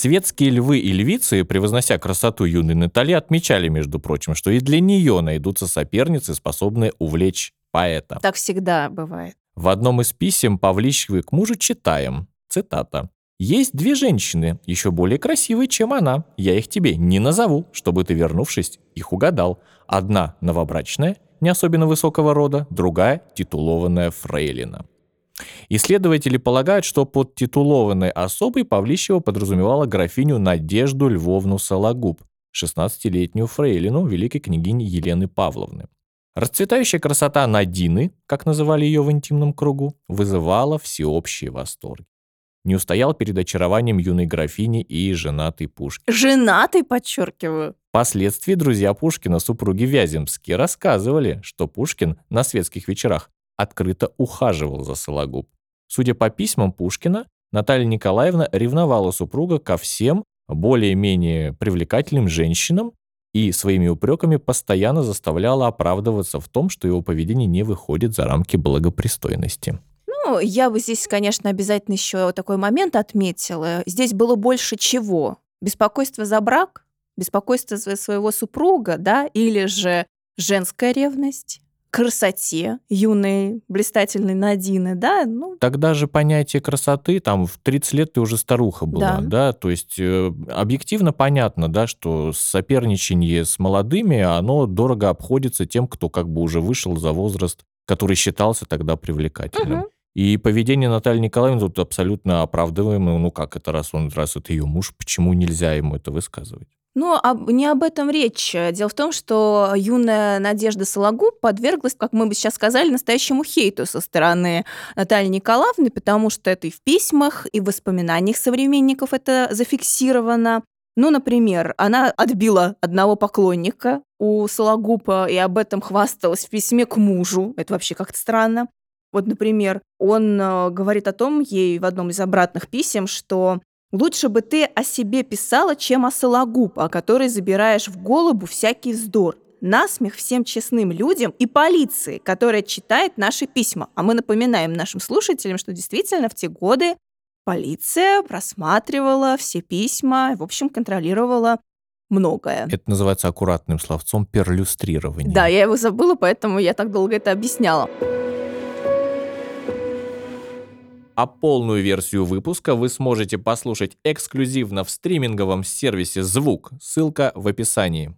Светские львы и львицы, превознося красоту юной Натали, отмечали, между прочим, что и для нее найдутся соперницы, способные увлечь поэта. Так всегда бывает. В одном из писем Павлищевой к мужу читаем, цитата, «Есть две женщины, еще более красивые, чем она. Я их тебе не назову, чтобы ты, вернувшись, их угадал. Одна новобрачная, не особенно высокого рода, другая – титулованная фрейлина». Исследователи полагают, что под титулованной особой Павлищева подразумевала графиню Надежду Львовну Сологуб, 16-летнюю фрейлину великой княгини Елены Павловны. Расцветающая красота Надины, как называли ее в интимном кругу, вызывала всеобщий восторг. Не устоял перед очарованием юной графини и женатый Пушкин. Женатый, подчеркиваю. Впоследствии друзья Пушкина, супруги Вяземские, рассказывали, что Пушкин на светских вечерах открыто ухаживал за Сологуб. Судя по письмам Пушкина, Наталья Николаевна ревновала супруга ко всем более-менее привлекательным женщинам и своими упреками постоянно заставляла оправдываться в том, что его поведение не выходит за рамки благопристойности. Ну, я бы здесь, конечно, обязательно еще такой момент отметила. Здесь было больше чего? Беспокойство за брак, беспокойство за своего супруга, да, или же женская ревность, красоте юной, блистательной Надины, да, ну... Тогда же понятие красоты, там, в 30 лет ты уже старуха была, да, Да. то есть э, объективно понятно, да, что соперничание с молодыми, оно дорого обходится тем, кто как бы уже вышел за возраст, который считался тогда привлекательным. Мгм. И поведение Натальи Николаевны тут абсолютно оправдываемое. Ну как это, раз он, раз это ее муж, почему нельзя ему это высказывать? Но об- не об этом речь. Дело в том, что юная Надежда Сологуб подверглась, как мы бы сейчас сказали, настоящему хейту со стороны Натальи Николаевны, потому что это и в письмах, и в воспоминаниях современников это зафиксировано. Ну, например, она отбила одного поклонника у Сологуба и об этом хвасталась в письме к мужу. Это вообще как-то странно. Вот, например, он э, говорит о том ей в одном из обратных писем, что лучше бы ты о себе писала, чем о Сологуб, о которой забираешь в голову всякий вздор. Насмех всем честным людям и полиции, которая читает наши письма. А мы напоминаем нашим слушателям, что действительно в те годы полиция просматривала все письма, в общем, контролировала многое. Это называется аккуратным словцом перлюстрирование. Да, я его забыла, поэтому я так долго это объясняла. А полную версию выпуска вы сможете послушать эксклюзивно в стриминговом сервисе «Звук». Ссылка в описании.